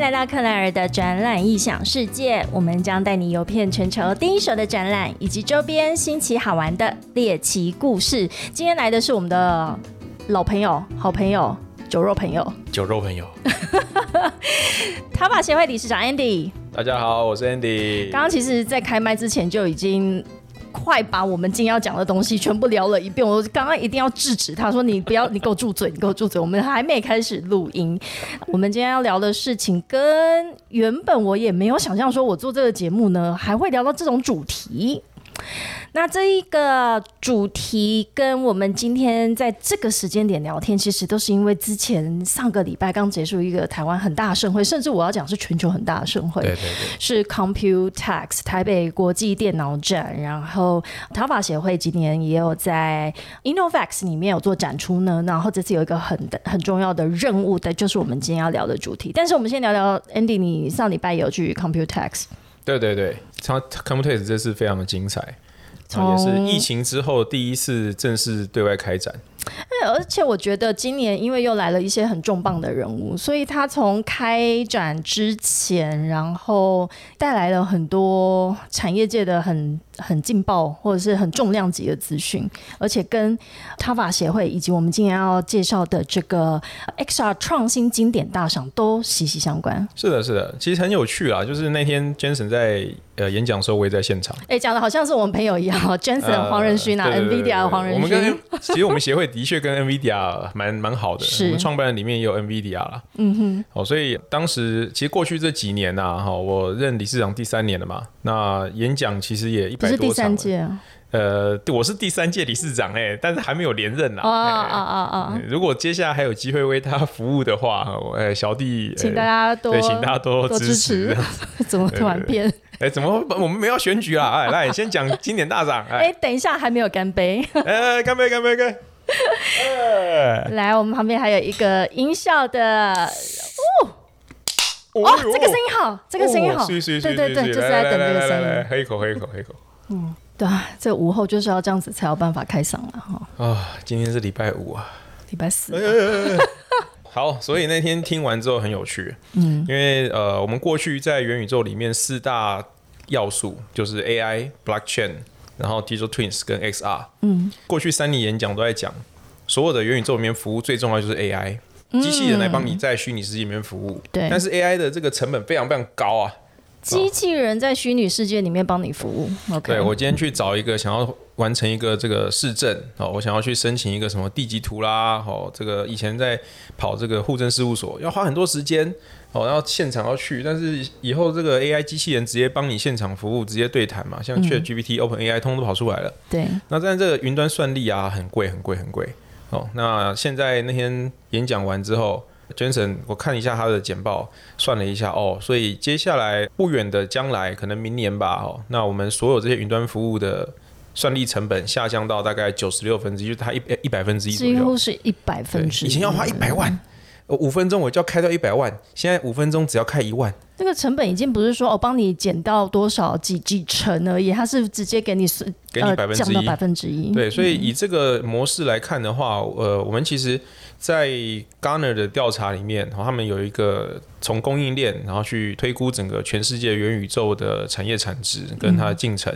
来到克莱尔的展览异想世界，我们将带你游遍全球第一手的展览以及周边新奇好玩的猎奇故事。今天来的是我们的老朋友、好朋友、酒肉朋友，酒肉朋友。塔马协会理事长 Andy。大家好，我是 Andy。刚刚其实，在开麦之前就已经。快把我们今天要讲的东西全部聊了一遍。我刚刚一定要制止他说：“你不要，你给我住嘴，你给我住嘴。”我们还没开始录音。我们今天要聊的事情，跟原本我也没有想象，说我做这个节目呢，还会聊到这种主题。那这一个主题跟我们今天在这个时间点聊天，其实都是因为之前上个礼拜刚结束一个台湾很大的盛会，甚至我要讲是全球很大的盛会，对对对，是 Computex 台北国际电脑展，然后淘法协会今年也有在 Innovex 里面有做展出呢。然后这次有一个很很重要的任务的，就是我们今天要聊的主题。但是我们先聊聊 Andy，你上礼拜有去 Computex？对对对，他 Computex 这次非常的精彩。也是疫情之后第一次正式对外开展。而且我觉得今年因为又来了一些很重磅的人物，所以他从开展之前，然后带来了很多产业界的很很劲爆或者是很重量级的资讯，而且跟他法协会以及我们今天要介绍的这个 XR 创新经典大赏都息息相关。是的，是的，其实很有趣啊。就是那天 Jensen 在呃演讲的时候，我也在现场。哎，讲的好像是我们朋友一样，Jensen 黄仁勋啊，NVIDIA 黄仁勋。其实我们协会的确跟 NVIDIA 蛮蛮好的，我们创办人里面也有 NVIDIA 啦。嗯哼，哦，所以当时其实过去这几年呐，哈，我任理事长第三年了嘛，那演讲其实也一百多场。第三届啊？呃，我是第三届理事长哎，但是还没有连任呐。啊啊啊啊！如果接下来还有机会为他服务的话，哎，小弟请大家多对，请大家多多支持。怎么突然变？哎，怎么我们没有选举啊？哎，来先讲经典大赏。哎，等一下还没有干杯。哎，干杯，干杯，干！来，我们旁边还有一个音效的哦，哦，这个声音好，这个声音好，对对对，就是在等这个声音，喝一口，喝一口，喝一口。嗯，对啊，这午后就是要这样子才有办法开嗓了哈。啊，今天是礼拜五啊，礼拜四。好，所以那天听完之后很有趣，嗯，因为呃，我们过去在元宇宙里面四大要素就是 AI、Blockchain。然后 Digital Twins 跟 XR，嗯，过去三年演讲都在讲，所有的元宇宙里面服务最重要就是 AI，机器人来帮你在虚拟世界里面服务。对，但是 AI 的这个成本非常非常高啊。机器人在虚拟世界里面帮你服务。OK，对我今天去找一个想要完成一个这个市政哦，我想要去申请一个什么地籍图啦，哦，这个以前在跑这个户政事务所要花很多时间。哦，然后现场要去，但是以后这个 AI 机器人直接帮你现场服务，直接对谈嘛，像 ChatGPT、OpenAI 通都跑出来了。对。那但这个云端算力啊，很贵，很贵，很贵。哦，那现在那天演讲完之后，Jason，我看一下他的简报，算了一下，哦，所以接下来不远的将来，可能明年吧，哦，那我们所有这些云端服务的算力成本下降到大概九十六分之一，就是它一一百分之一左右，几乎是一百分之一。以前要花一百万。五分钟我就要开到一百万，现在五分钟只要开一万。那个成本已经不是说我帮你减到多少几几成而已，它是直接给你是给你百分之一，百分之一。对，所以以这个模式来看的话，呃，我们其实。在 Garner 的调查里面，然后他们有一个从供应链，然后去推估整个全世界元宇宙的产业产值跟它的进程，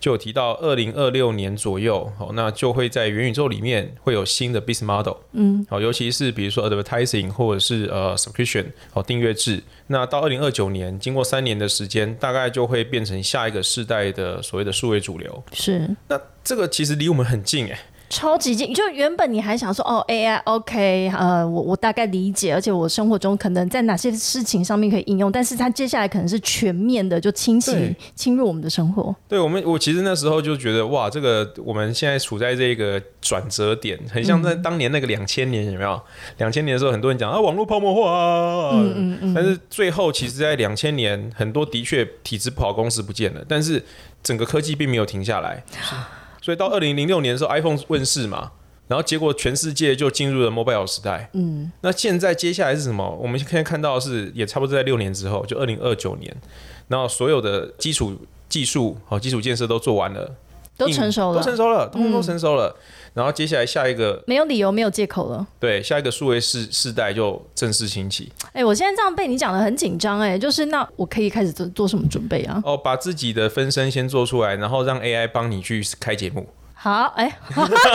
就有提到二零二六年左右，哦，那就会在元宇宙里面会有新的 business model，嗯，好，尤其是比如说 advertising 或者是呃 subscription 哦订阅制，那到二零二九年，经过三年的时间，大概就会变成下一个世代的所谓的数位主流。是，那这个其实离我们很近，哎。超级近，就原本你还想说哦，AI OK，呃，我我大概理解，而且我生活中可能在哪些事情上面可以应用，但是它接下来可能是全面的就侵袭侵入我们的生活。对我们，我其实那时候就觉得哇，这个我们现在处在这个转折点，很像在当年那个两千年有没有？两千年的时候，很多人讲啊，网络泡沫化啊，嗯嗯嗯，但是最后其实，在两千年，很多的确体质不好公司不见了，但是整个科技并没有停下来。所以到二零零六年的时候，iPhone 问世嘛，然后结果全世界就进入了 mobile 时代。嗯，那现在接下来是什么？我们现在看到的是，也差不多在六年之后，就二零二九年，然后所有的基础技术和基础建设都做完了，都成熟了，都成熟了，通通都成熟了。然后接下来下一个没有理由，没有借口了。对，下一个数位世世代就正式兴起。哎，我现在这样被你讲的很紧张，哎，就是那我可以开始做做什么准备啊？哦，把自己的分身先做出来，然后让 AI 帮你去开节目。好，哎，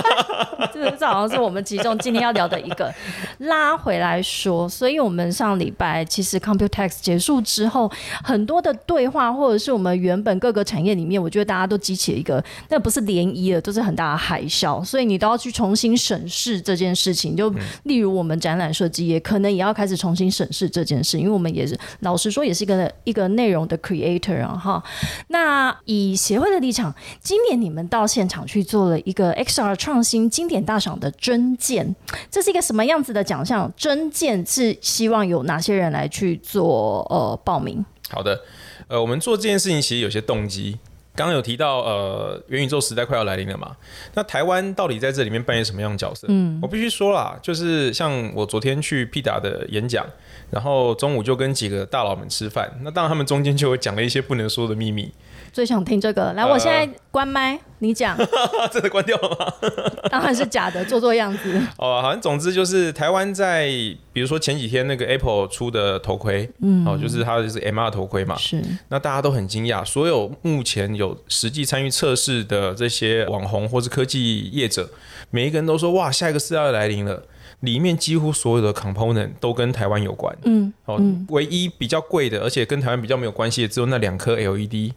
这这好像是我们其中今天要聊的一个 拉回来说，所以我们上礼拜其实 Computex 结束之后，很多的对话或者是我们原本各个产业里面，我觉得大家都激起了一个，那不是涟漪了，都是很大的海啸，所以你都要去重新审视这件事情。就例如我们展览设计也，可能也要开始重新审视这件事，因为我们也是老实说，也是一个一个内容的 creator 啊哈。那以协会的立场，今年你们到现场去做。做了一个 XR 创新经典大赏的真件，这是一个什么样子的奖项？真件是希望有哪些人来去做呃报名？好的，呃，我们做这件事情其实有些动机。刚刚有提到，呃，元宇宙时代快要来临了嘛？那台湾到底在这里面扮演什么样的角色？嗯，我必须说啦，就是像我昨天去 P 达的演讲，然后中午就跟几个大佬们吃饭，那当然他们中间就会讲了一些不能说的秘密。最想听这个，来，我现在关麦，你讲。真的关掉了吗？当然是假的，做做样子。哦，好像总之就是台湾在，比如说前几天那个 Apple 出的头盔，嗯，哦，就是它就是 MR 头盔嘛，是。那大家都很惊讶，所有目前有实际参与测试的这些网红或是科技业者，每一个人都说，哇，下一个世代来临了。里面几乎所有的 component 都跟台湾有关，嗯，哦，唯一比较贵的，而且跟台湾比较没有关系的，只有那两颗 LED。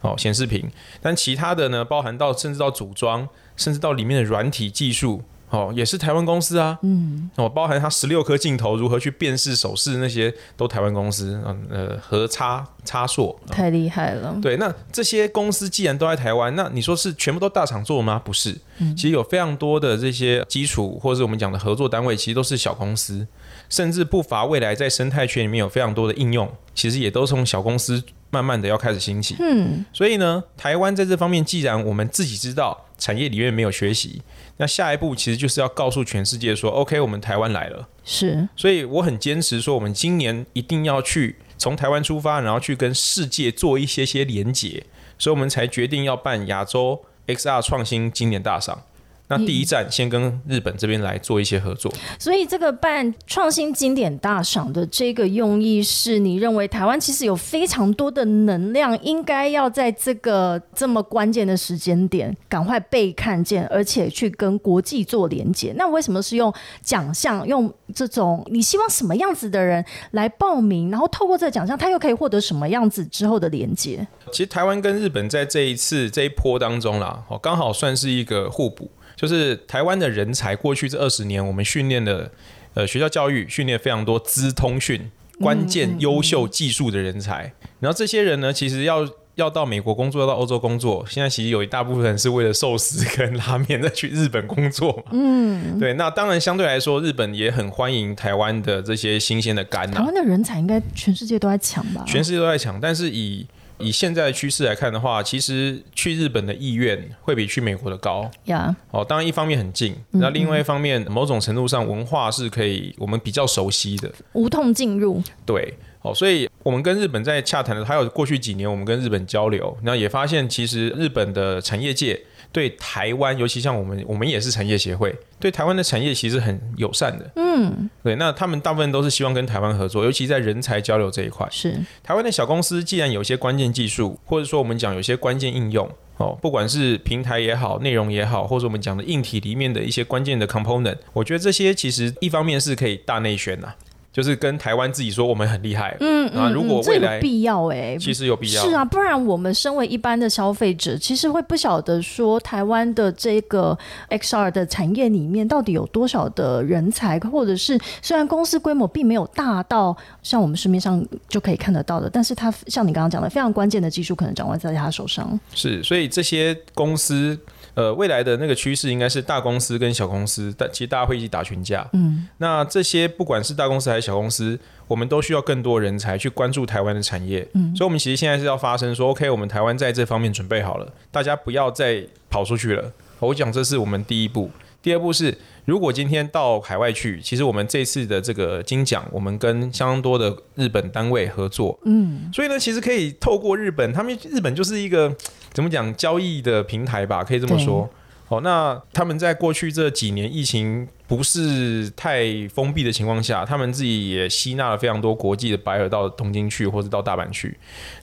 哦，显示屏，但其他的呢，包含到甚至到组装，甚至到里面的软体技术，哦，也是台湾公司啊。嗯，哦，包含它十六颗镜头如何去辨识手势那些，都台湾公司。嗯，呃，和差差硕太厉害了。对，那这些公司既然都在台湾，那你说是全部都大厂做吗？不是，其实有非常多的这些基础，或者是我们讲的合作单位，其实都是小公司，甚至不乏未来在生态圈里面有非常多的应用，其实也都从小公司。慢慢的要开始兴起，嗯，所以呢，台湾在这方面，既然我们自己知道产业里面没有学习，那下一步其实就是要告诉全世界说，OK，我们台湾来了，是，所以我很坚持说，我们今年一定要去从台湾出发，然后去跟世界做一些些连结，所以我们才决定要办亚洲 XR 创新经典大赏。那第一站先跟日本这边来做一些合作，所以这个办创新经典大赏的这个用意是你认为台湾其实有非常多的能量，应该要在这个这么关键的时间点赶快被看见，而且去跟国际做连接。那为什么是用奖项，用这种你希望什么样子的人来报名，然后透过这个奖项，他又可以获得什么样子之后的连接？其实台湾跟日本在这一次这一波当中啦，哦，刚好算是一个互补。就是台湾的人才，过去这二十年，我们训练的，呃，学校教育训练非常多资通讯关键优秀技术的人才。然后这些人呢，其实要要到美国工作，要到欧洲工作。现在其实有一大部分人是为了寿司跟拉面再去日本工作。嗯，对。那当然相对来说，日本也很欢迎台湾的这些新鲜的肝。台湾的人才应该全世界都在抢吧？全世界都在抢，但是以以现在的趋势来看的话，其实去日本的意愿会比去美国的高。呀，哦，当然一方面很近，那另外一方面，某种程度上文化是可以我们比较熟悉的，无痛进入。对，哦，所以我们跟日本在洽谈的，还有过去几年我们跟日本交流，那也发现其实日本的产业界。对台湾，尤其像我们，我们也是产业协会，对台湾的产业其实很友善的。嗯，对，那他们大部分都是希望跟台湾合作，尤其在人才交流这一块。是台湾的小公司，既然有些关键技术，或者说我们讲有些关键应用，哦，不管是平台也好，内容也好，或者我们讲的硬体里面的一些关键的 component，我觉得这些其实一方面是可以大内宣呐。就是跟台湾自己说我们很厉害，嗯啊，如果未来必要哎，其实有必要是啊，不然我们身为一般的消费者，其实会不晓得说台湾的这个 XR 的产业里面到底有多少的人才，或者是虽然公司规模并没有大到像我们市面上就可以看得到的，但是它像你刚刚讲的，非常关键的技术可能掌握在他手上。是，所以这些公司。呃，未来的那个趋势应该是大公司跟小公司，但其实大家会一起打群架。嗯，那这些不管是大公司还是小公司，我们都需要更多人才去关注台湾的产业。嗯，所以，我们其实现在是要发声说，OK，我们台湾在这方面准备好了，大家不要再跑出去了。我讲这是我们第一步。第二步是，如果今天到海外去，其实我们这次的这个金奖，我们跟相当多的日本单位合作，嗯，所以呢，其实可以透过日本，他们日本就是一个怎么讲交易的平台吧，可以这么说。哦，那他们在过去这几年疫情不是太封闭的情况下，他们自己也吸纳了非常多国际的白尔到东京去，或者到大阪去。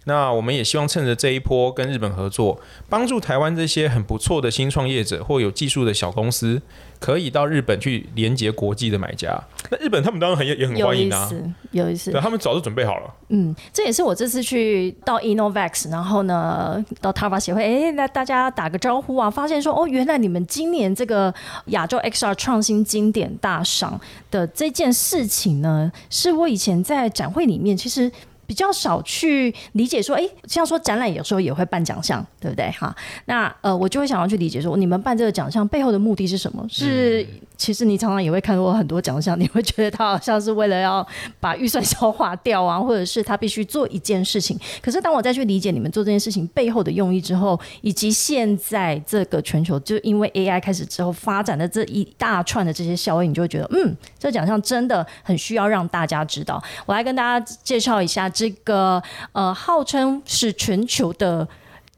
那我们也希望趁着这一波跟日本合作，帮助台湾这些很不错的新创业者或有技术的小公司。可以到日本去连接国际的买家，那日本他们当然很也也很欢迎啊，有意思，对，他们早就准备好了。嗯，这也是我这次去到 Inovax，然后呢到 Tava 协会，哎，那大家打个招呼啊，发现说哦，原来你们今年这个亚洲 XR 创新经典大赏的这件事情呢，是我以前在展会里面其实。比较少去理解说，哎，像说展览有时候也会办奖项，对不对？哈，那呃，我就会想要去理解说，你们办这个奖项背后的目的是什么？是其实你常常也会看过很多奖项，你会觉得他好像是为了要把预算消化掉啊，或者是他必须做一件事情。可是当我再去理解你们做这件事情背后的用意之后，以及现在这个全球就因为 AI 开始之后发展的这一大串的这些效应，你就会觉得，嗯，这奖项真的很需要让大家知道。我来跟大家介绍一下。这个呃，号称是全球的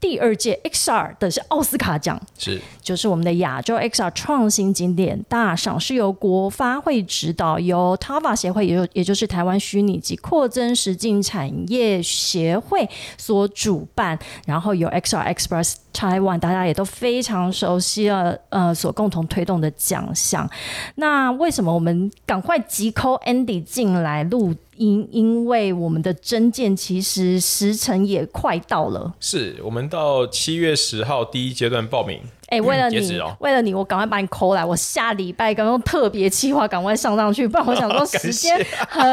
第二届 XR 的是奥斯卡奖，是就是我们的亚洲 XR 创新经典大赏，是由国发会指导，由 TAVA 协会，也就也就是台湾虚拟及扩增实境产业协会所主办，然后由 XR Express Taiwan 大家也都非常熟悉了，呃，所共同推动的奖项。那为什么我们赶快急 call Andy 进来录？因因为我们的真件其实时辰也快到了，是我们到七月十号第一阶段报名。哎，为了你，为了你，我赶快把你抠来。我下礼拜刚刚特别计划，赶快上上去，不然我想说 时间很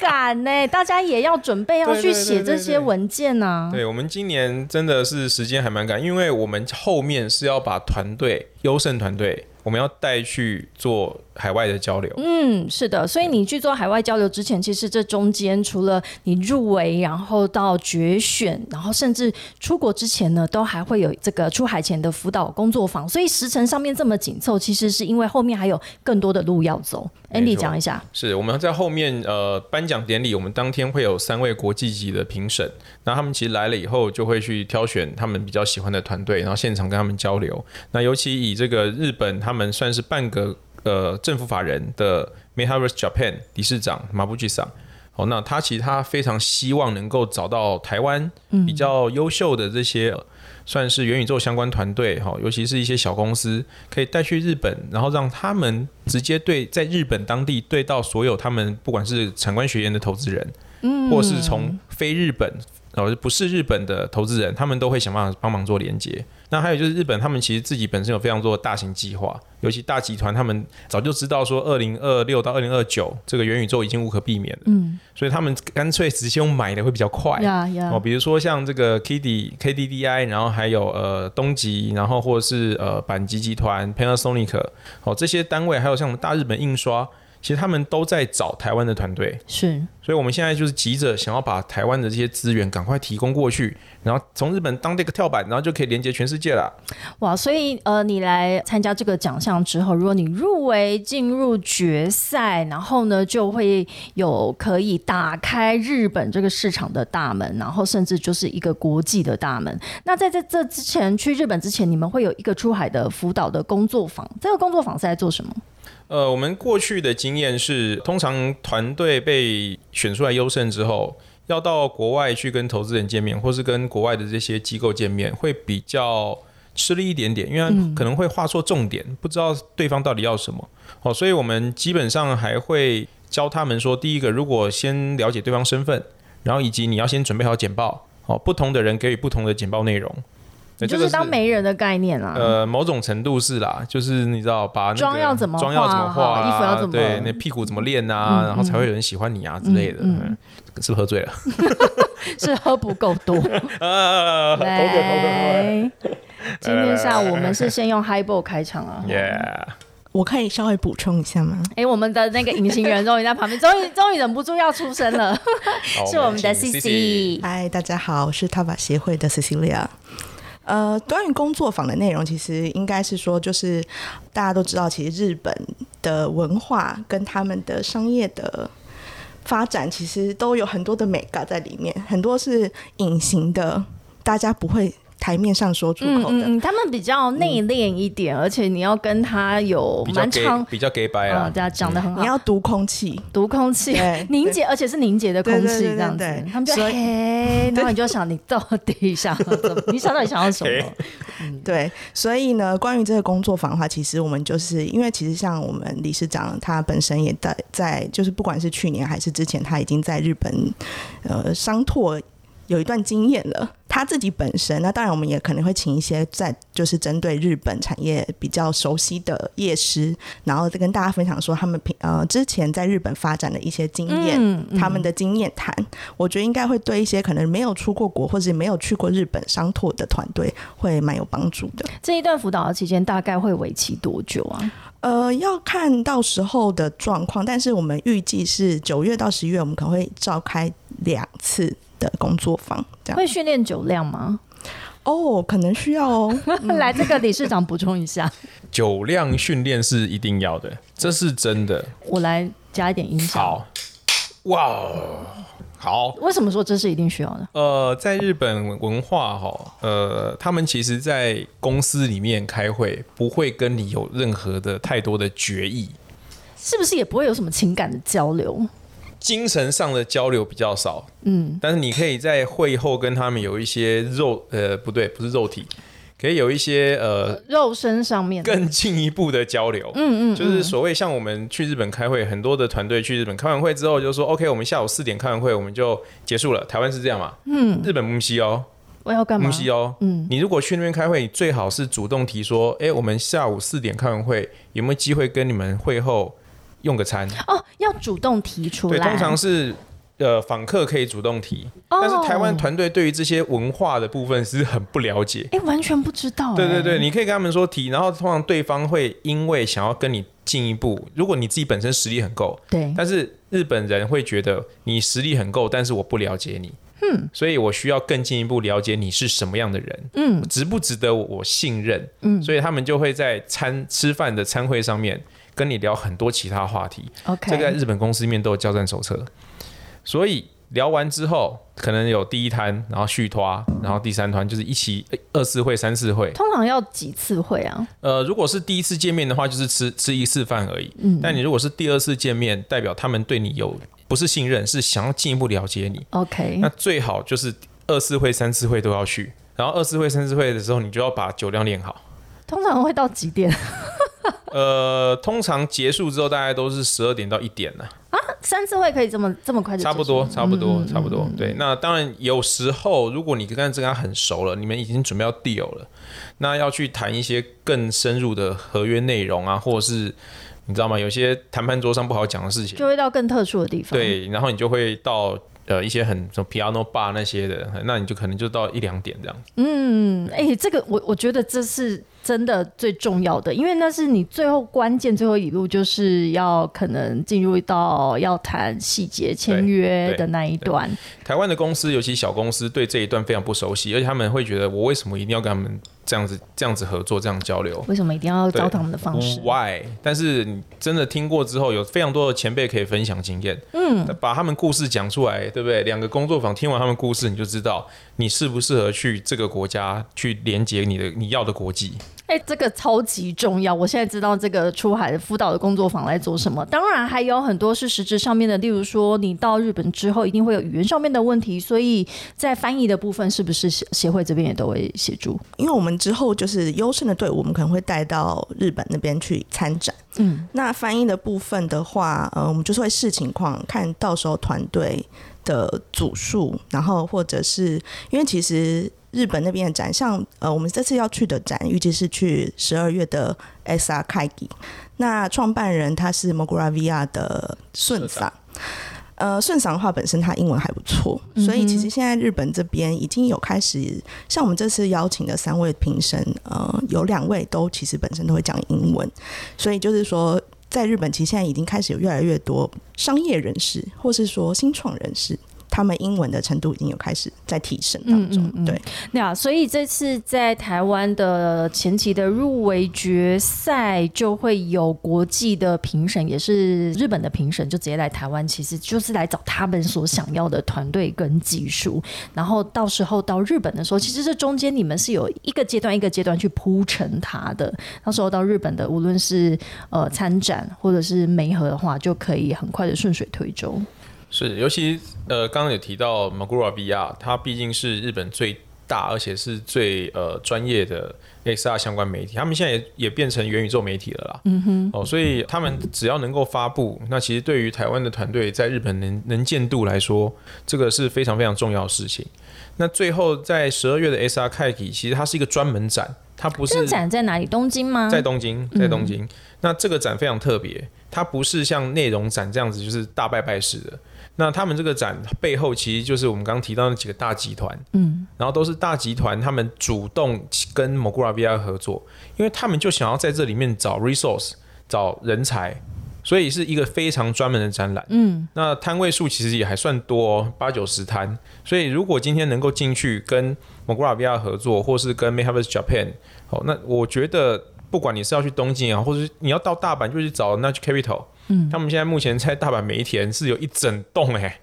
赶呢。大家也要准备要去写这些文件呢。对我们今年真的是时间还蛮赶，因为我们后面是要把团队优胜团队。我们要带去做海外的交流。嗯，是的，所以你去做海外交流之前，其实这中间除了你入围，然后到决选，然后甚至出国之前呢，都还会有这个出海前的辅导工作坊。所以时程上面这么紧凑，其实是因为后面还有更多的路要走。Andy 讲一下，是我们在后面呃颁奖典礼，我们当天会有三位国际级的评审，那他们其实来了以后，就会去挑选他们比较喜欢的团队，然后现场跟他们交流。那尤其以这个日本他们算是半个呃政府法人的 Metaverse Japan 理事长马布吉桑，哦，那他其实他非常希望能够找到台湾比较优秀的这些算是元宇宙相关团队，哈，尤其是一些小公司，可以带去日本，然后让他们直接对在日本当地对到所有他们不管是产官学研的投资人，嗯，或是从非日本。然后不是日本的投资人，他们都会想办法帮忙做连接。那还有就是日本，他们其实自己本身有非常多的大型计划，尤其大集团，他们早就知道说，二零二六到二零二九这个元宇宙已经无可避免了。嗯，所以他们干脆直接用买的会比较快。哦，比如说像这个 K D K D D I，然后还有呃东极，然后或者是呃板吉集团 Panasonic，哦这些单位，还有像大日本印刷。其实他们都在找台湾的团队，是，所以我们现在就是急着想要把台湾的这些资源赶快提供过去，然后从日本当这个跳板，然后就可以连接全世界了。哇，所以呃，你来参加这个奖项之后，如果你入围进入决赛，然后呢，就会有可以打开日本这个市场的大门，然后甚至就是一个国际的大门。那在这这之前去日本之前，你们会有一个出海的辅导的工作坊，这个工作坊是在做什么？呃，我们过去的经验是，通常团队被选出来优胜之后，要到国外去跟投资人见面，或是跟国外的这些机构见面，会比较吃力一点点，因为可能会画错重点，不知道对方到底要什么。哦，所以我们基本上还会教他们说，第一个，如果先了解对方身份，然后以及你要先准备好简报，哦，不同的人给予不同的简报内容。就是当媒人的概念啦。呃，某种程度是啦，就是你知道，把妆要怎么妆要怎么画，衣服要怎么对，那屁股怎么练啊，然后才会有人喜欢你啊之类的。嗯，是不是喝醉了？是 喝不够多。来，今天下午我们是先用 High Ball 开场啊。Yeah，我可以稍微补充一下吗？哎，我们的那个隐形人终于在旁边，终于 终于忍不住要出声了，是我们的 C C。嗨，大家好，我是淘宝协会的 Cecilia。呃，关于工作坊的内容，其实应该是说，就是大家都知道，其实日本的文化跟他们的商业的发展，其实都有很多的美感在里面，很多是隐形的，大家不会台面上说出口的。嗯嗯，他们比较内敛一点，而且你要跟他有比较蛮长，比较 gay 白啊，啊，对啊，讲的很好你。要读空气，读空气对，凝结，而且是凝结的空气这样子他们就嘿，然后你就想你到底想要怎么？你想到底想要什么？对，所以呢，关于这个工作坊的话，其实我们就是因为其实像我们理事长他本身也在在，就是不管是去年还是之前，他已经在日本呃商拓有一段经验了。他自己本身，那当然我们也可能会请一些在就是针对日本产业比较熟悉的业师，然后再跟大家分享说他们平呃之前在日本发展的一些经验，嗯嗯他们的经验谈，我觉得应该会对一些可能没有出过国或者没有去过日本商拓的团队会蛮有帮助的。这一段辅导的期间大概会为期多久啊？呃，要看到时候的状况，但是我们预计是九月到十月，我们可能会召开两次的工作坊，这样。会训练酒量吗？哦，可能需要哦。来，这个理事长补充一下，酒量训练是一定要的，这是真的。我来加一点音效。好，哇哦，好。为什么说这是一定需要的？呃，在日本文化哈，呃，他们其实，在公司里面开会，不会跟你有任何的太多的决议，是不是也不会有什么情感的交流？精神上的交流比较少。嗯，但是你可以在会后跟他们有一些肉，呃，不对，不是肉体，可以有一些呃肉身上面更进一步的交流。嗯嗯，就是所谓像我们去日本开会，很多的团队去日本开完会之后就说，OK，我们下午四点开完会，我们就结束了。台湾是这样嘛？嗯，日本木西哦，我要干嘛不？是哦。嗯，你如果去那边开会，你最好是主动提说，哎，我们下午四点开完会，有没有机会跟你们会后用个餐？哦，要主动提出对，通常是。呃，访客可以主动提，哦。但是台湾团队对于这些文化的部分是很不了解。哎、完全不知道、对对对，哎你可以跟他们说提，然后通常对方会因为想要跟你进一步，如果你自己本身实力很够，对，但是日本人会觉得你实力很够，但是我不了解你，嗯，所以我需要更进一步了解你是什么样的人，嗯。值不值得我信任，嗯。所以他们就会在餐吃饭的餐会上面跟你聊很多其他话题，，OK，这个在日本公司里面都有交战手册，所以聊完之后，可能有第一摊，然后续拖，然后第三团就是一起二次会、三次会。通常要几次会啊？呃，如果是第一次见面的话，就是吃吃一次饭而已。嗯，但你如果是第二次见面，代表他们对你有不是信任，是想要进一步了解你。OK，那最好就是二次会、三次会都要去。然后二次会、三次会的时候，你就要把酒量练好。通常会到几点？呃，通常结束之后大概都是十二点到一点呢、啊三次会可以这么这么快就差不多，差不多，差不多。对，那当然有时候，如果你跟这个人很熟了，你们已经准备要 deal 了，那要去谈一些更深入的合约内容啊，或者是你知道吗？有些谈判桌上不好讲的事情，就会到更特殊的地方。，对，然后你就会到呃一些很什么 piano bar 那些的，那你就可能就到一两点这样。嗯，哎、这个我我觉得这是真的最重要的，因为那是你最后关键最后一路，就是要可能进入到要谈细节签约的那一段。台湾的公司，尤其小公司，对这一段非常不熟悉，而且他们会觉得我为什么一定要跟他们这样子这样子合作、这样交流？为什么一定要招他们的方式？Why？但是你真的听过之后，有非常多的前辈可以分享经验，嗯，把他们故事讲出来，对不对？两个工作坊听完他们故事，你就知道你适不适合去这个国家去连接你的你要的国际。哎、这个超级重要！我现在知道这个出海的辅导的工作坊来做什么。当然还有很多是实质上面的，例如说你到日本之后一定会有语言上面的问题，所以在翻译的部分是不是协协会这边也都会协助？因为我们之后就是优胜的队伍，我们可能会带到日本那边去参展。嗯，那翻译的部分的话，呃，我们就是会视情况，看到时候团队的组数，然后或者是因为其实日本那边的展，像呃，我们这次要去的展，预计是去十二月的 SR 开机。那创办人他是 Moguravia 的顺社桑。呃，顺桑的话本身他英文还不错，所以其实现在日本这边已经有开始，像我们这次邀请的三位评审，呃，有两位都其实本身都会讲英文，所以就是说，在日本其实现在已经开始有越来越多商业人士，或是说新创人士。他们英文的程度已经有开始在提升当中。嗯嗯嗯对，那所以这次在台湾的前期的入围决赛就会有国际的评审，也是日本的评审，就直接来台湾，其实就是来找他们所想要的团队跟技术。然后到时候到日本的时候，其实这中间你们是有一个阶段一个阶段去铺陈它的。到时候到日本的，无论是呃参展或者是媒合的话，就可以很快的顺水推舟。是，尤其呃，刚刚有提到 Magura VR，它毕竟是日本最大而且是最呃专业的 XR 相关媒体，他们现在也也变成元宇宙媒体了啦。嗯哼。哦，所以他们只要能够发布，那其实对于台湾的团队在日本能能见度来说，这个是非常非常重要的事情。那最后在十二月的 SR 开启，其实它是一个专门展，它不是这个展在哪里？东京吗？在东京，在东京。那这个展非常特别，它不是像内容展这样子，就是大拜拜式的。那他们这个展背后，其实就是我们刚刚提到那几个大集团，嗯，然后都是大集团，他们主动跟 Mogura VR 合作，因为他们就想要在这里面找 resource，找人才，所以是一个非常专门的展览，嗯，那摊位数其实也还算多、哦，八九十摊，所以如果今天能够进去跟 Mogura VR 合作，或是跟 Metaverse Japan，哦，那我觉得不管你是要去东京啊，或者是你要到大阪，就去找 Nudge Capital。嗯，他们现在目前在大阪梅田是有一整栋哎、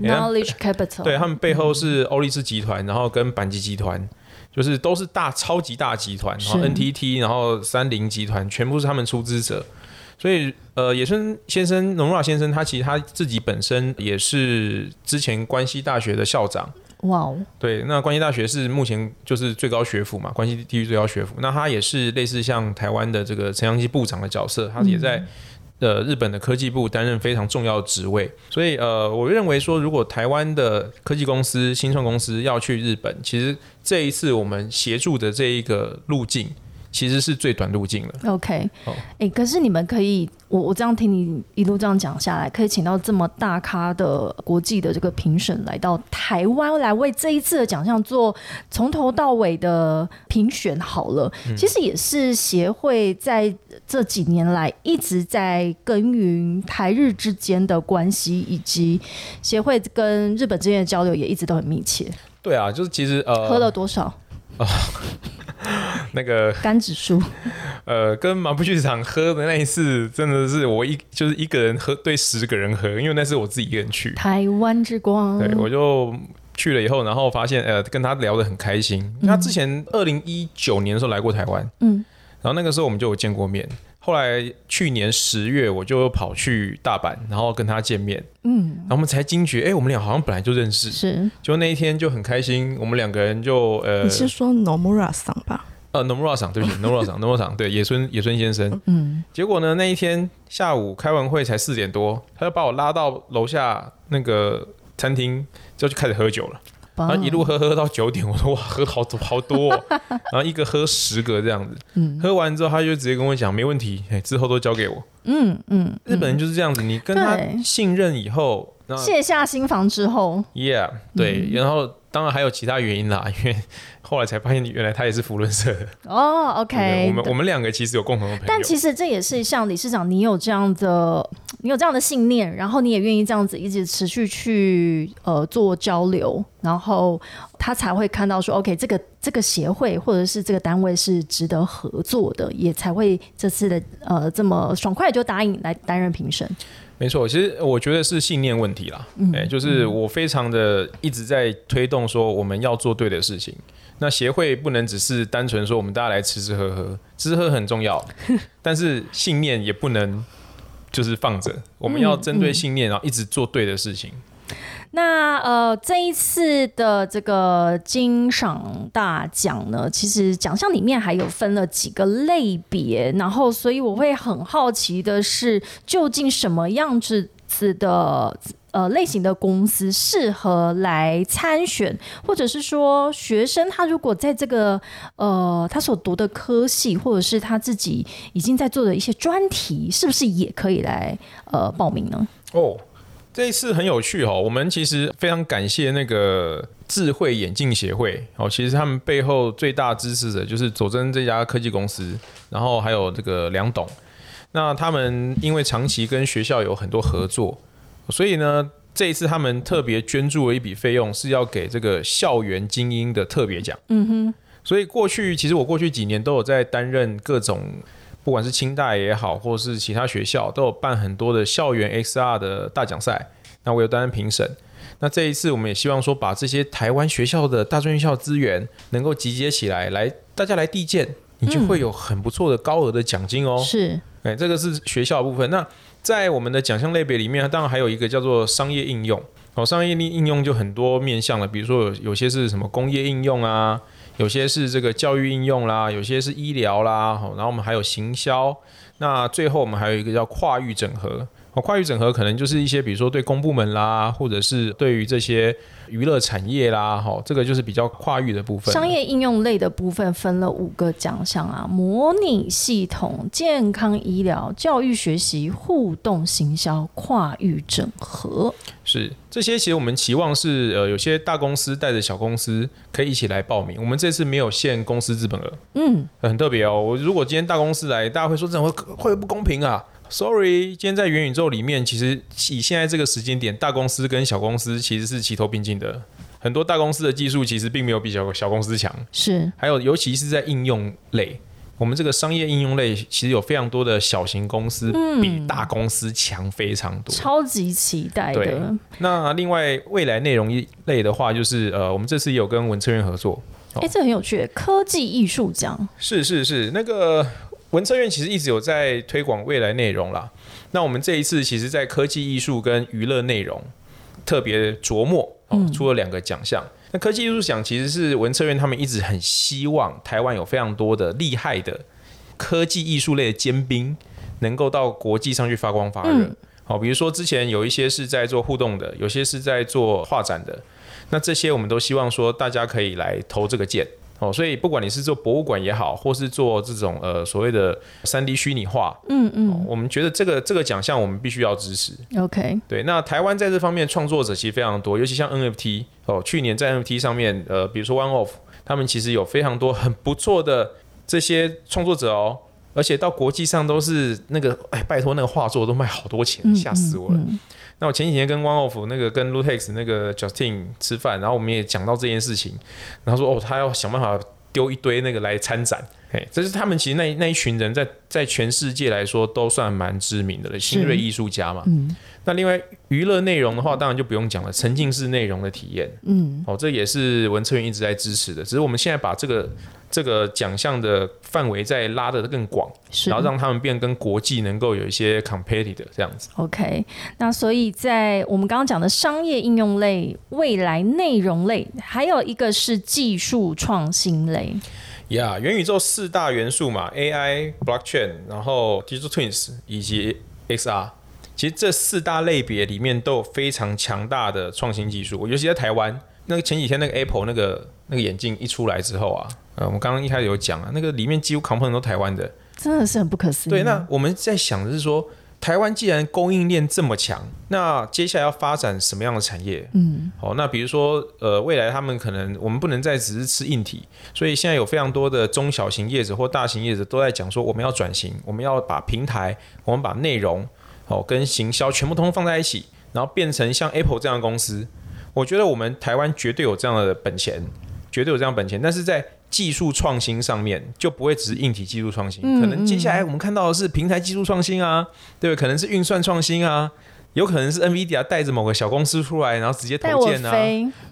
Knowledge Capital，对他们背后是欧力士集团，然后跟阪急集团，就是都是大超级大集团，然后 NTT，然后三菱集团，全部是他们出资者。所以，呃，野村先生、农若先生，他其实他自己本身也是之前关西大学的校长。哇哦，对，那关西大学是目前就是最高学府嘛，关西地区最高学府。那他也是类似像台湾的这个陈阳基部长的角色，他也在、呃日本的科技部担任非常重要的职位。所以呃，我认为说，如果台湾的科技公司、新创公司要去日本，其实这一次我们协助的这一个路径，其实是最短路径了。OK，哦。哎、可是你们可以，我我这样听你一路这样讲下来，可以请到这么大咖的国际的这个评审来到台湾来为这一次的奖项做从头到尾的评选，好了，嗯。其实也是协会在这几年来一直在耕耘台日之间的关系，以及协会跟日本之间的交流也一直都很密切。对啊，就是其实呃，喝了多少 那个肝指数？呃，跟马布剧场喝的那一次，真的是我一就是一个人喝对十个人喝，因为那是我自己一个人去。台湾之光，对，我就去了以后，然后发现呃，跟他聊得很开心。他之前二零一九年的时候来过台湾，嗯，然后那个时候我们就有见过面。后来去年十月，我就跑去大阪，然后跟他见面，嗯，然后我们才惊觉，哎、我们俩好像本来就认识。是就那一天就很开心，我们两个人就呃你是说 Nomura 桑吧？呃 Nomura 桑，对不起，Nomura 桑，Nomura 桑，对野村野村先生。嗯，结果呢，那一天下午开完会才四点多，他就把我拉到楼下那个餐厅，就去开始喝酒了。然然后一路喝喝到九点，我说哇，喝好多好多、哦，然后一个喝十个这样子。嗯喝完之后他就直接跟我讲没问题，哎，之后都交给我。嗯嗯，日本人就是这样子，你跟他信任以后，那卸下心防之后，Yeah，对，然后当然还有其他原因啦，因为后来才发现原来他也是福伦社的。哦对，OK，我们我们两个其实有共同的朋友。但其实这也是像理事长，你有这样的，你有这样的信念，然后你也愿意这样子一直持续去呃做交流，然后他才会看到说，OK，这个这个协会或者是这个单位是值得合作的，也才会这次的呃这么爽快就答应来担任评审。没错，其实我觉得是信念问题啦。哎、就是我非常的一直在推动说我们要做对的事情。那协会不能只是单纯说我们大家来吃吃喝喝，吃喝很重要，但是信念也不能就是放着，我们要针对信念，然后一直做对的事情。那呃，这一次的这个金赏大奖呢，其实奖项里面还有分了几个类别，然后所以我会很好奇的是，究竟什么样子子的呃类型的公司适合来参选，或者是说学生他如果在这个呃他所读的科系，或者是他自己已经在做的一些专题，是不是也可以来呃报名呢？哦，这一次很有趣哦，我们其实非常感谢那个智慧眼镜协会哦，其实他们背后最大支持者就是佐真这家科技公司，然后还有这个梁董。那他们因为长期跟学校有很多合作，所以呢，这一次他们特别捐助了一笔费用，是要给这个校园精英的特别奖。嗯哼，所以过去其实我过去几年都有在担任各种，不管是清大也好，或是其他学校，都有办很多的校园 XR 的大奖赛。那我有担任评审。那这一次我们也希望说，把这些台湾学校的大专院校资源能够集结起来，来大家来递件，你就会有很不错的高额的奖金哦。是，哎，这个是学校的部分。那在我们的奖项类别里面，当然还有一个叫做商业应用。哦，商业应应用就很多面向了，比如说有有些是什么工业应用啊，有些是这个教育应用啦，有些是医疗啦，然后我们还有行销。那最后我们还有一个叫跨域整合。哦，跨域整合可能就是一些，比如说对公部门啦，或者是对于这些娱乐产业啦，哈，这个就是比较跨域的部分。商业应用类的部分分了五个奖项啊：模拟系统、健康医疗、教育学习、互动行销、跨域整合。是这些，其实我们期望是呃，有些大公司带着小公司可以一起来报名。我们这次没有限公司资本额，嗯，很特别哦。我如果今天大公司来，大家会说这会会不公平啊？Sorry，今天在元宇宙里面，其实以现在这个时间点，大公司跟小公司其实是齐头并进的。很多大公司的技术其实并没有比小小公司强。是，还有尤其是在应用类，我们这个商业应用类，其实有非常多的小型公司比大公司强非常多。超级期待的。那另外未来内容一类的话，就是呃，我们这次也有跟文策院合作。哎，这很有趣，科技艺术奖。是是是，那个。文策院其实一直有在推广未来内容啦。那我们这一次其实，在科技艺术跟娱乐内容特别琢磨，哦出了两个奖项。那科技艺术奖其实是文策院他们一直很希望台湾有非常多的厉害的科技艺术类的尖兵，能够到国际上去发光发热。好，比如说之前有一些是在做互动的，有些是在做画展的，那这些我们都希望说大家可以来投这个件。哦，所以不管你是做博物馆也好，或是做这种呃所谓的三 D 虚拟化，嗯嗯，我们觉得这个这个奖项我们必须要支持。OK，对，那台湾在这方面创作者其实非常多，尤其像 NFT 哦，去年在 NFT 上面，呃，比如说 One Off，他们其实有非常多很不错的这些创作者哦，而且到国际上都是那个，哎，拜托那个画作都卖好多钱，吓死我了。那我前几天跟 One Off 那个跟 Lutex 那个 Justin 吃饭，然后我们也讲到这件事情，然后说哦，他要想办法丢一堆那个来参展，嘿，这是他们其实那那一群人在在全世界来说都算蛮知名的了，新锐艺术家嘛。嗯。那另外娱乐内容的话，当然就不用讲了，沉浸式内容的体验，嗯，哦，这也是文策院一直在支持的，只是我们现在把这个。这个奖项的范围再拉得更广，然后让他们变跟国际能够有一些 competitive 这样子。OK，那所以在我们刚刚讲的商业应用类、未来内容类，还有一个是技术创新类。呀，元宇宙四大元素嘛，AI、Blockchain，然后 Digital Twins 以及 XR，其实这四大类别里面都有非常强大的创新技术，尤其在台湾。那个前几天那个 Apple 那个那个眼镜一出来之后啊。呃，我们刚刚一开始有讲啊，那个里面几乎 component 都台湾的，真的是很不可思议。对，那我们在想的是说，台湾既然供应链这么强，那接下来要发展什么样的产业？嗯，好，那比如说，呃，未来他们可能我们不能再只是吃硬体，所以现在有非常多的中小型业者或大型业者都在讲说，我们要转型，我们要把平台，我们把内容，哦，跟行销全部通通放在一起，然后变成像 Apple 这样的公司。我觉得我们台湾绝对有这样的本钱，绝对有这样本钱，但是在技术创新上面就不会只是硬体技术创新，可能接下来我们看到的是平台技术创新啊，对不对？可能是运算创新啊，有可能是 NVIDIA 带着某个小公司出来，然后直接投建啊。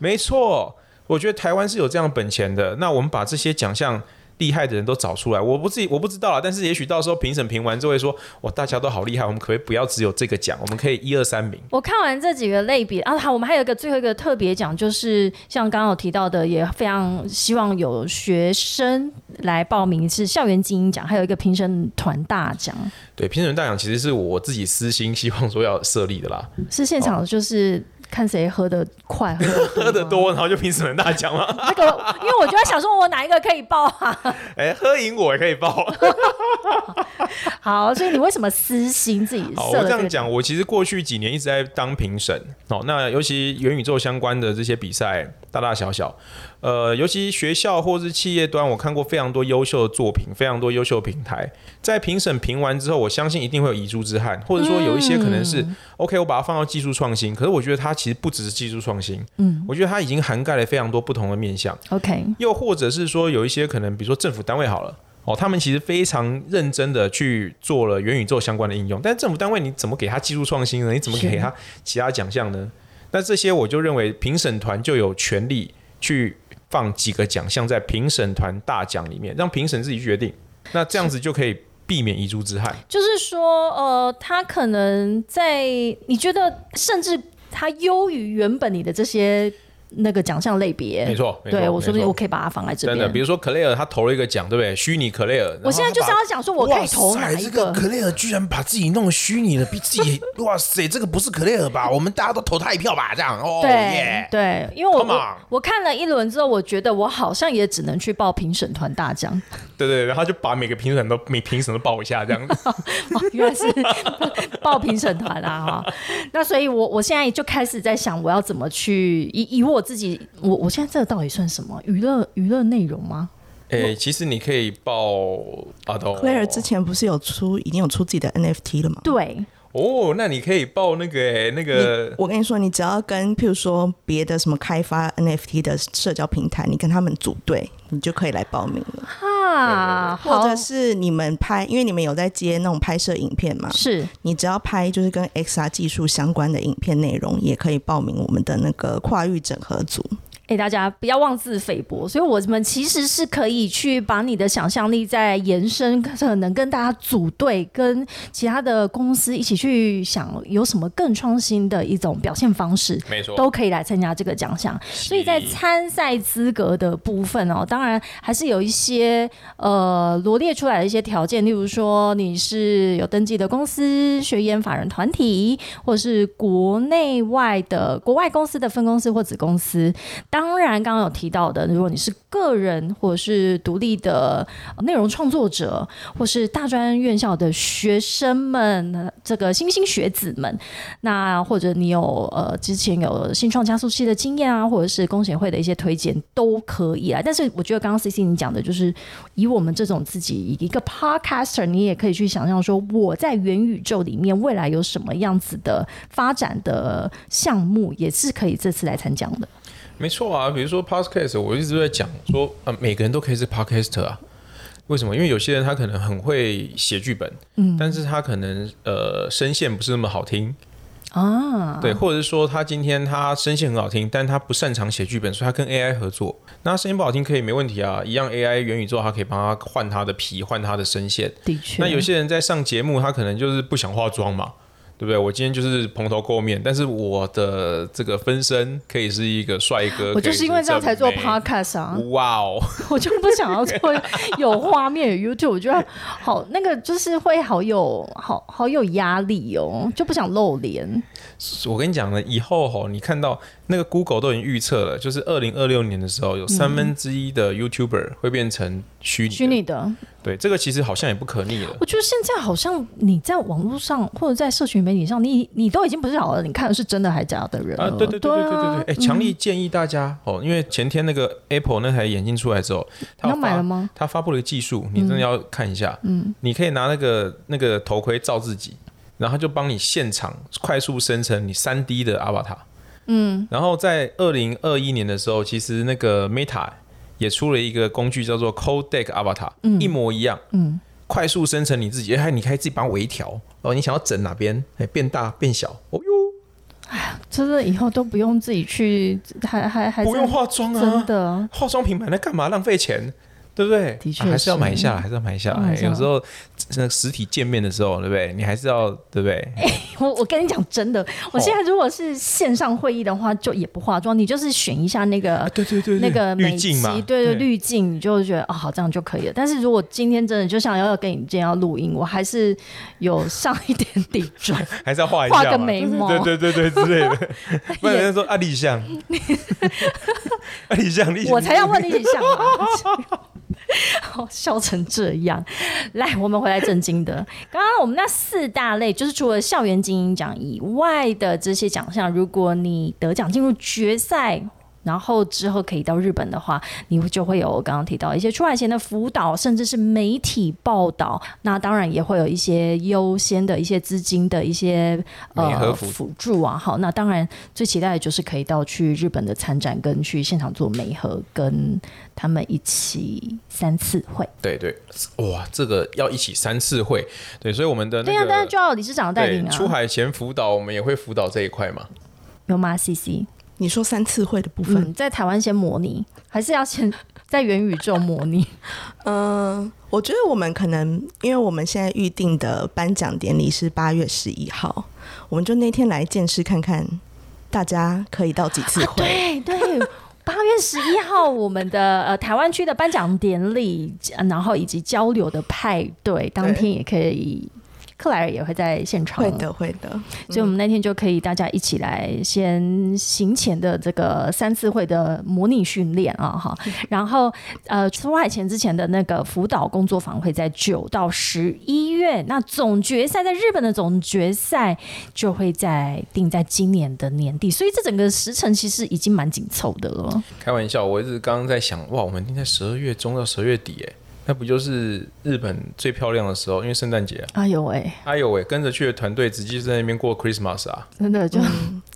没错，我觉得台湾是有这样本钱的。那我们把这些奖项。厉害的人都找出来，我不自己我不知道啊，但是也许到时候评审评完就会说，哇，大家都好厉害，我们可不可以不要只有这个奖，我们可以一二三名。我看完这几个类别啊，好，我们还有一个最后一个特别奖，就是像刚刚有提到的，也非常希望有学生来报名，是校园精英奖，还有一个评审团大奖。对，评审大奖其实是我自己私心希望说要设立的啦，是现场就是。看谁喝的快，喝的多，然后就评审大奖吗？那个，因为我就在想说，我哪一个可以报啊？哎，喝赢我也可以报。好，所以你为什么私心自己设？我这样讲，我其实过去几年一直在当评审哦。那尤其元宇宙相关的这些比赛，大大小小，呃，尤其学校或是企业端，我看过非常多优秀的作品，非常多优秀的平台，在评审评完之后，我相信一定会有遗珠之憾，或者说有一些可能是、OK，我把它放到技术创新，可是我觉得它其实不只是技术创新，嗯，我觉得它已经涵盖了非常多不同的面向。OK，又或者是说有一些可能，比如说政府单位好了。哦，他们其实非常认真的去做了元宇宙相关的应用，但是政府单位你怎么给他技术创新呢？你怎么给他其他奖项呢？那这些我就认为评审团就有权利去放几个奖项在评审团大奖里面，让评审自己决定。那这样子就可以避免遗珠之害。就是说，呃，他可能在你觉得，甚至他优于原本你的这些那个奖项类别，没错，对我说不定我可以把它放在这真的，比。如说克雷尔他投了一个奖，对不对？虚拟克雷尔，我现在就是要讲说，我可以投哪哇塞一这个克雷尔居然把自己弄虚拟了，比自己哇塞，这个不是克雷尔吧？我们大家都投他一票吧，这样哦对因为我我看了一轮之后，我觉得我好像也只能去报评审团大奖。对对，然后就把每个评审都每评审都报一下，这样子。哦，原来是报评审团啊哈。那所以我，我现在就开始在想，我要怎么去以以我自己，我我现在这个到底算什么娱乐娱乐内容吗？诶，其实你可以报阿东 Claire 之前不是有出已经有出自己的 NFT 了吗？对，哦，那你可以报那个诶那个我跟你说，你只要跟譬如说别的什么开发 NFT 的社交平台，你跟他们组队，你就可以来报名了。哈，或者是你们拍，因为你们有在接那种拍摄影片嘛，是你只要拍就是跟 XR 技术相关的影片内容，也可以报名我们的那个跨域整合组。哎、大家不要妄自菲薄，所以我们其实是可以去把你的想象力再延伸，可能跟大家组队，跟其他的公司一起去想有什么更创新的一种表现方式。没错，都可以来参加这个奖项，所以在参赛资格的部分哦，当然还是有一些呃罗列出来的一些条件，例如说你是有登记的公司、学研法人团体，或者是国内外的国外公司的分公司或子公司。当当然，刚刚有提到的，如果你是个人或者是独立的内容创作者，或是大专院校的学生们，这个新兴学子们，那或者你有呃之前有新创加速器的经验啊，或者是工协会的一些推荐都可以啊。但是我觉得刚刚 C C 你讲的就是以我们这种自己一个 podcaster，你也可以去想象说我在元宇宙里面未来有什么样子的发展的项目，也是可以这次来参加的。没错啊。比如说 podcast，我一直都在讲说，呃，每个人都可以是 podcaster 啊。为什么？因为有些人他可能很会写剧本，嗯，但是他可能呃声线不是那么好听，啊，对，或者是说他今天他声线很好听，但他不擅长写剧本，所以他跟 AI 合作。那他声音不好听可以没问题啊，一样 AI 元宇宙它可以帮他换他的皮，换他的声线。的确。那有些人在上节目，他可能就是不想化妆嘛，对不对？我今天就是蓬头垢面，但是我的这个分身可以是一个帅哥，我就是因为这样才做 podcast 啊，哇哦，我就不想要做有画面有 YouTube，我觉得好那个就是会好有好好有压力哦，就不想露脸。我跟你讲呢，以后吼，你看到那个 Google 都已经预测了，就是二零二六年的时候，有三分之一的 YouTuber 会变成虚拟的。虚拟的，对，这个其实好像也不可逆了。我觉得现在好像你在网络上或者在社群媒体上，你你都已经不是好了，你看的是真的还是假的人了。啊，对对对对对对哎、强烈建议大家哦，因为前天那个 Apple 那台眼镜出来之后，它你要买了吗？他发布了一个技术，你真的要看一下。嗯，你可以拿那个那个头盔照自己，然后就帮你现场快速生成你三 D 的 Avatar。嗯，然后在二零二一年的时候，其实那个 Meta 也出了一个工具叫做 Codec Avatar，、一模一样。嗯，快速生成你自己，哎，你可以自己帮它微调哦，你想要整哪边，哎，变大变小，哦哟，真的以后都不用自己去，还还还不用化妆啊，真的。化妆品买来干嘛？浪费钱，对不对？的确啊还是要买一下，还是要买一下。哎有时候那实体见面的时候，对不对？你还是要对不对？我我跟你讲真的，我现在如果是线上会议的话，就也不化妆，你就是选一下那个啊对对对对那个滤镜嘛，对对滤镜，你就觉得哦好这样就可以了。但是如果今天真的就像要跟你今天要录音，我还是有上一点底妆，还是要画一下，画个眉毛对对对对对之类的。不然人家说啊，立项，啊立项，立项，我才要问你一下嘛。哦，笑成这样，来，我们回来正经的。刚刚我们那四大类，就是除了校园精英奖以外的这些奖项，如果你得奖进入决赛，然后之后可以到日本的话，你就会有我刚刚提到一些出海前的辅导，甚至是媒体报道。那当然也会有一些优先的一些资金的一些呃辅助啊。好，那当然最期待的就是可以到去日本的参展，跟去现场做媒合，跟他们一起三次会。对对，哇，这个要一起三次会。对，所以我们的对呀，但是就要理事长带领啊。出海前辅导，我们也会辅导这一块嘛？有吗？C C。你说三次会的部分，在台湾先模拟，还是要先 在元宇宙模拟？嗯，我觉得我们可能，因为我们现在预定的颁奖典礼是八月十一号，我们就那天来见识看看，大家可以到几次会？对对，八月十一号我们的呃台湾区的颁奖典礼，然后以及交流的派对，当天也可以。克莱尔也会在现场，会的，会的。所以，我们那天就可以大家一起来先行前的这个三次会的模拟训练啊，哈。然后，呃，出海前之前的那个辅导工作坊会在九到十一月。那总决赛在日本的总决赛就会在定在今年的年底。所以，这整个时程其实已经蛮紧凑的了。开玩笑，我一直刚刚在想，哇，我们定在十二月中到十二月底，哎。那不就是日本最漂亮的时候？因为圣诞节啊。哎呦喂！哎呦喂！跟着去的团队直接在那边过 Christmas 啊！真的就，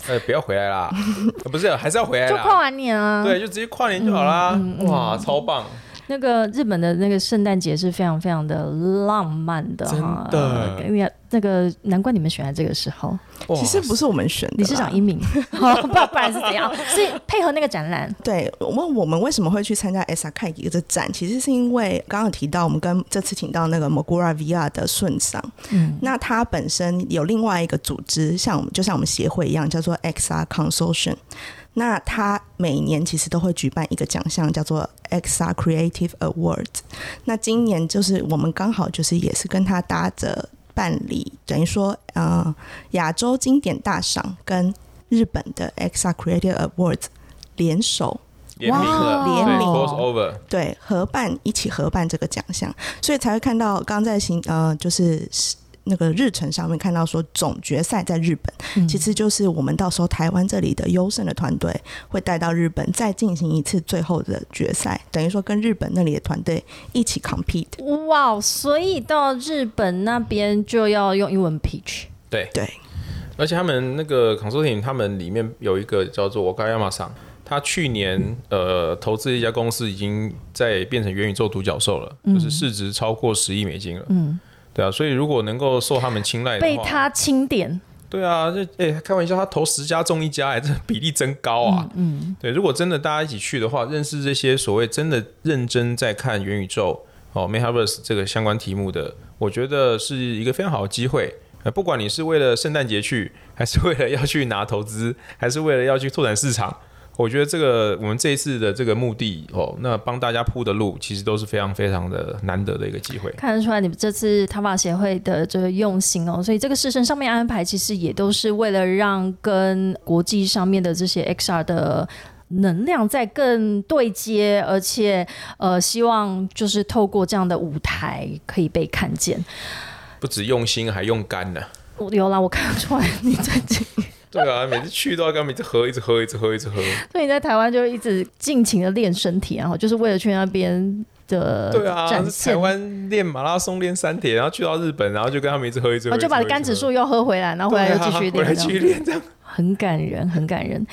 呃，不要回来啦！不是，还是要回来。就跨完年啊！对，就直接跨年就好啦！哇，超棒！那个日本的那个圣诞节是非常非常的浪漫的哈，真的，那个难怪你们选在这个时候。其实不是我们选的，理事长英明，不 不然是怎样？是配合那个展览。对，问我们为什么会去参加 S R K 一个展，其实是因为刚刚提到我们跟这次请到那个 Mogura VR 的顺桑，嗯，那他本身有另外一个组织，像我们就像我们协会一样，叫做 X R Consortium。那他每年其实都会举办一个奖项，叫做 XR Creative Awards。那今年就是我们刚好就是也是跟他搭着办理，等于说呃亚洲经典大赏跟日本的 XR Creative Awards 联手联名联名对合办一起合办这个奖项，所以才会看到刚在行呃就是。那个日程上面看到说总决赛在日本，其实就是我们到时候台湾这里的优胜的团队会带到日本再进行一次最后的决赛，等于说跟日本那里的团队一起 compete。哇，所以到日本那边就要用英文 pitch。对对，而且他们那个 consulting 他们里面有一个叫做我盖亚马桑，他去年呃投资一家公司已经在变成元宇宙独角兽了，就是市值超过十亿美金了。嗯。对啊，所以如果能够受他们青睐，被他钦点，对啊，这哎开玩笑，他投十家中一家，哎，这比例真高啊。嗯，对，如果真的大家一起去的话，认识这些所谓真的认真在看元宇宙哦，Metaverse 这个相关题目的，我觉得是一个非常好的机会。呃，不管你是为了圣诞节去，还是为了要去拿投资，还是为了要去拓展市场。我觉得这个我们这一次的这个目的哦，那帮大家铺的路，其实都是非常非常的难得的一个机会。看得出来你们这次塔马协会的这个用心哦，所以这个事程上面安排，其实也都是为了让跟国际上面的这些 XR 的能量在更对接，而且呃，希望就是透过这样的舞台可以被看见。不止用心，还用肝呢。我有啦，我看得出来你最近。对啊，每次去都要跟他们一直喝，一直喝，一直喝，一直喝。所以你在台湾就一直尽情的练身体，然后就是为了去那边的。对啊，台湾练马拉松练三铁，然后去到日本，然后就跟他们一直喝，一直喝，就把甘指数又喝回来，然后回来又继续练，回继续练，这样很感人，很感人。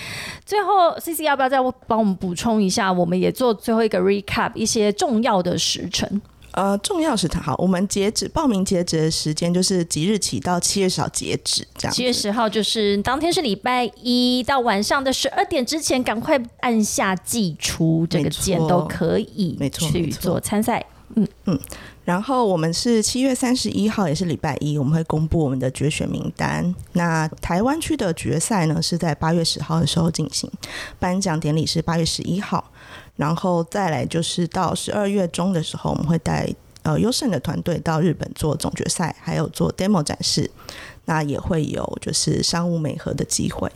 最后，C C 要不要再帮我们补充一下？我们也做最后一个 recap，一些重要的时辰。呃，重要是它好。我们截止报名截止的时间就是即日起到七月十号截止，这样。七月十号就是当天是礼拜一到晚上的十二点之前，赶快按下寄出这个键都可以，没错，去做参赛。嗯嗯。然后我们是七月三十一号，也是礼拜一，我们会公布我们的决选名单。那台湾区的决赛呢，是在八月十号的时候进行，颁奖典礼是八月十一号。然后再来就是到十二月中的时候，我们会带呃优胜的团队到日本做总决赛，还有做 demo 展示，那也会有就是商务美合的机会。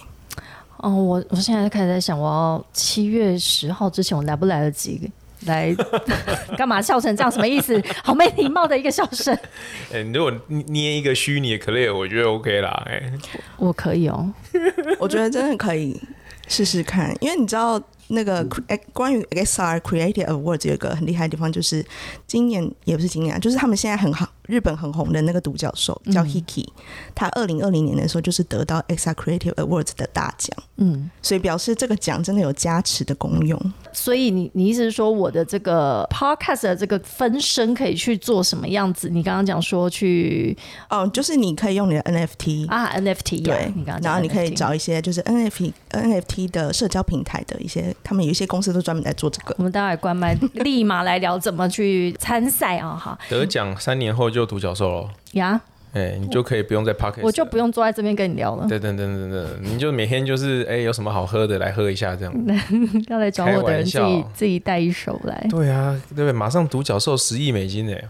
哦，我我现在开始在想，我要七月十号之前我来不来得及来？干嘛笑成这样？什么意思？好没礼貌的一个笑声。哎，如果捏一个虚拟的 Clare，我觉得 OK 啦。哎，我可以哦，我觉得真的可以。试试看，因为你知道那个诶关于 XR Creative Awards 有一个很厉害的地方，就是今年也不是今年啊，就是他们现在很好，日本很红的那个独角兽叫 Hiki，、他二零二零年的时候就是得到 EXA Creative Awards 的大奖，嗯，所以表示这个奖真的有加持的功用。所以你你意思是说我的这个 podcast 的这个分身可以去做什么样子？你刚刚讲说去哦，就是你可以用你的 NFT。啊 NFT 呀、对你刚刚，然后你可以找一些就是 NFT NFT 的社交平台的一些，他们有一些公司都专门在做这个。我们待会关麦，立马来聊怎么去参赛啊！哈得奖三年后就独角兽了，呀，哎，你就可以不用在 Pocket，我就不用坐在这边跟你聊了。对对对对对，你就每天就是哎有什么好喝的来喝一下这样。要来找我的人自己自己带一手来。对啊，对不对？马上独角兽十亿美金哎，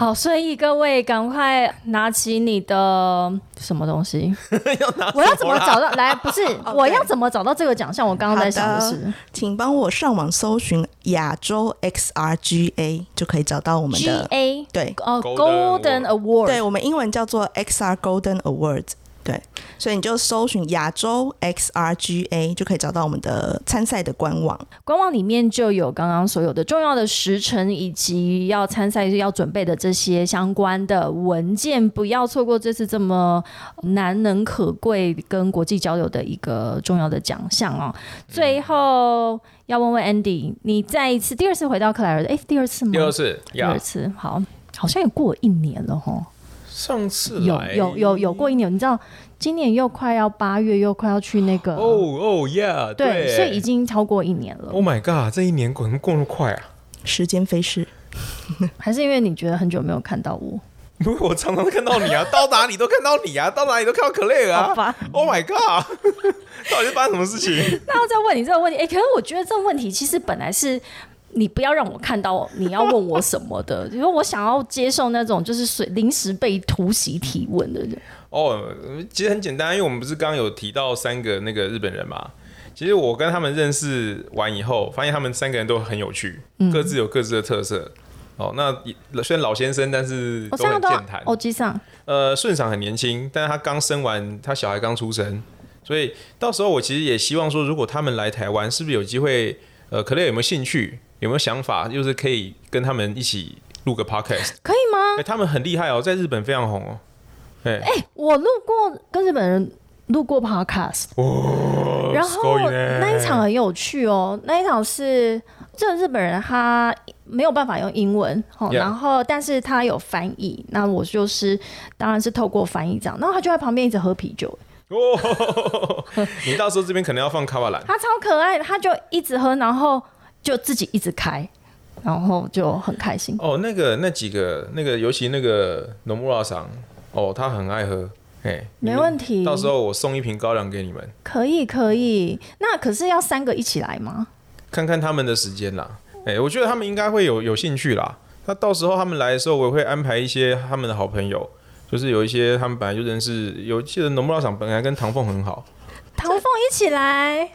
好，所以各位赶快拿起你的什么东西？要拿我要怎么找到？来，不是，哦我要怎么找到这个奖项？我刚刚在想的好是请帮我上网搜寻亚洲 XRGA，就可以找到我们 G 的 A 对哦 Golden Award。对，我们英文叫做 XR Golden Awards。对，所以你就搜寻亚洲 XRGA 就可以找到我们的参赛的官网。官网里面就有刚刚所有的重要的时辰以及要参赛要准备的这些相关的文件，不要错过这次这么难能可贵跟国际交流的一个重要的奖项哦。最后要问问 Andy，你再一次第二次回到克莱尔的，哎，第二次吗？第二次第二，次，好，好像也过一年了哈。上次有有有有过一年，你知道，今年又快要八月，又快要去那个哦哦呀，对，所以已经超过一年了。Oh my god，这一年过怎么过那么快啊？时间飞逝，还是因为你觉得很久没有看到我？不是我常常看到你啊，到哪里都看到你啊，到哪里都看到可乐啊。好吧，Oh my god，到底是发生什么事情？那要再问你这个问题，哎、可是我觉得这个问题其实本来是。你不要让我看到你要问我什么的，因为我想要接受那种就是随临时被突袭提问的人。哦，其实很简单，因为我们不是刚刚有提到三个那个日本人嘛。其实我跟他们认识完以后，发现他们三个人都很有趣，各自有各自的特色。哦，那虽然老先生，但是都很健谈。哦，机上，呃，顺赏很年轻，但是他刚生完，他小孩刚出生，所以到时候我其实也希望说，如果他们来台湾，是不是有机会？呃，可乐有没有兴趣？有没有想法？就是可以跟他们一起录个 podcast？可以吗哎、？他们很厉害哦，在日本非常红哦。哎、我录过跟日本人录过 podcast，哦然后那一场很有趣哦，那一场是这个日本人他没有办法用英文然后但是他有翻译，那我就是当然是透过翻译这样，然后他就在旁边一直喝啤酒，哦，你到时候这边可能要放卡瓦兰。他超可爱的，他就一直喝，然后就自己一直开，然后就很开心。哦，那个那几个那个，尤其那个农木拉桑，哦，他很爱喝。哎，没问题到时候我送一瓶高粱给你们，可以可以，那可是要三个一起来吗？看看他们的时间啦。哎，我觉得他们应该会有有兴趣啦。那到时候他们来的时候，我也会安排一些他们的好朋友，就是有一些他们本来就认识，有记得农木拉桑本来跟唐凤很好，唐凤一起来，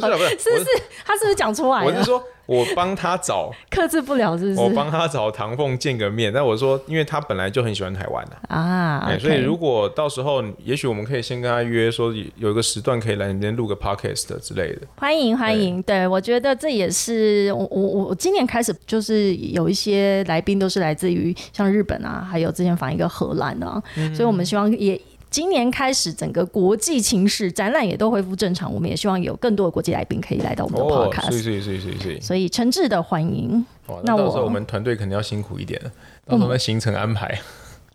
不是啦，不是，是不是？他是不是讲出来了？我是说，我帮他找，克制不了，是不是？我帮他找唐凤见个面。但我说，因为他本来就很喜欢台湾的、啊所以如果到时候，也许我们可以先跟他约，说有一个时段可以来你那边录个 podcast 之类的。欢迎欢迎，对我觉得这也是我我我今年开始就是有一些来宾都是来自于像日本啊，还有之前访一个荷兰啊，嗯所以我们希望也。今年开始，整个国际情势展览也都恢复正常，我们也希望有更多的国际来宾可以来到我们的哦，podcast，、所以所以所以所以所以，诚挚的欢迎。哦，那到时候我们团队肯定要辛苦一点了，到时候的行程安排。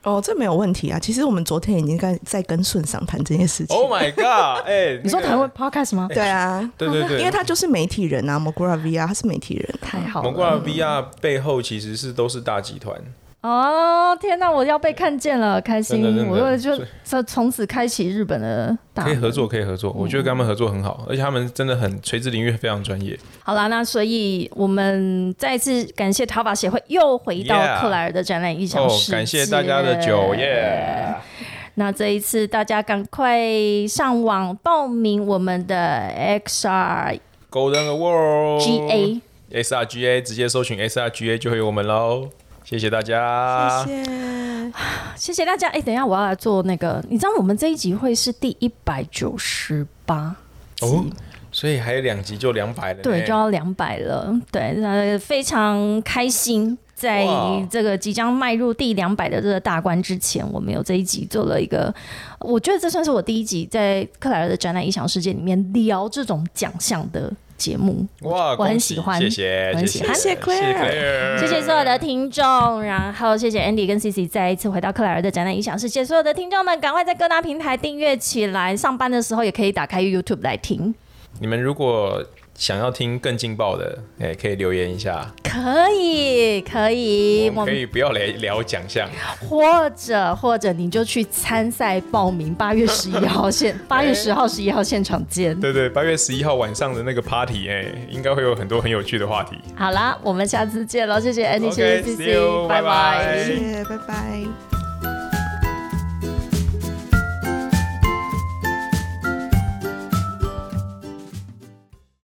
哦，这没有问题啊。其实我们昨天已经在在跟顺赏谈这件事情。Oh my god！哎、那个你说台湾 podcast 吗？对啊，对对对，因为他就是媒体人啊 m o g r a V 啊，他是媒体人。太好蒙古尔了！VR 背后其实是都是大集团，哦，天哪，我要被看见了，开心！真的真的我就所以就从此开启日本的大可以合作，可以合作。我觉得跟他们合作很好，而且他们真的很垂直领域非常专业。好啦，那所以我们再次感谢淘宝协会又回到克莱尔的展览异想哦世，界，感谢大家的酒耶！那这一次大家赶快上网报名我们的 XR Golden Award GA。SRGA 直接搜寻 SRGA 就会有我们喽。谢谢大家，谢谢。谢谢大家。哎、等一下我要来做那个，你知道我们这一集会是第一百九十八，哦所以还有两集就两百了，对，就要两百了。对，呃，非常开心，在这个即将迈入第两百的这个大关之前，我们有这一集做了一个，我觉得这算是我第一集在克莱尔的展览异想世界里面聊这种奖项的节目。哇，我很喜喜欢谢谢，我很喜欢谢谢谢谢所有的听众，然后谢谢 Andy 跟 Cici 再一次回到克莱尔的展览影响世界。所有的听众们，赶快在各大平台订阅起来，上班的时候也可以打开 YouTube 来听。你们如果想要听更劲爆的，哎，可以留言一下，可以，可以，我们可以不要来聊奖项，或者或者你就去参赛报名，八月十一号现，八月十号、十一号现场见。对对，八月十一号晚上的那个 party，哎，应该会有很多很有趣的话题。好啦，我们下次见喽，谢谢 Andy，谢谢 CC，you，拜拜拜谢谢，拜拜。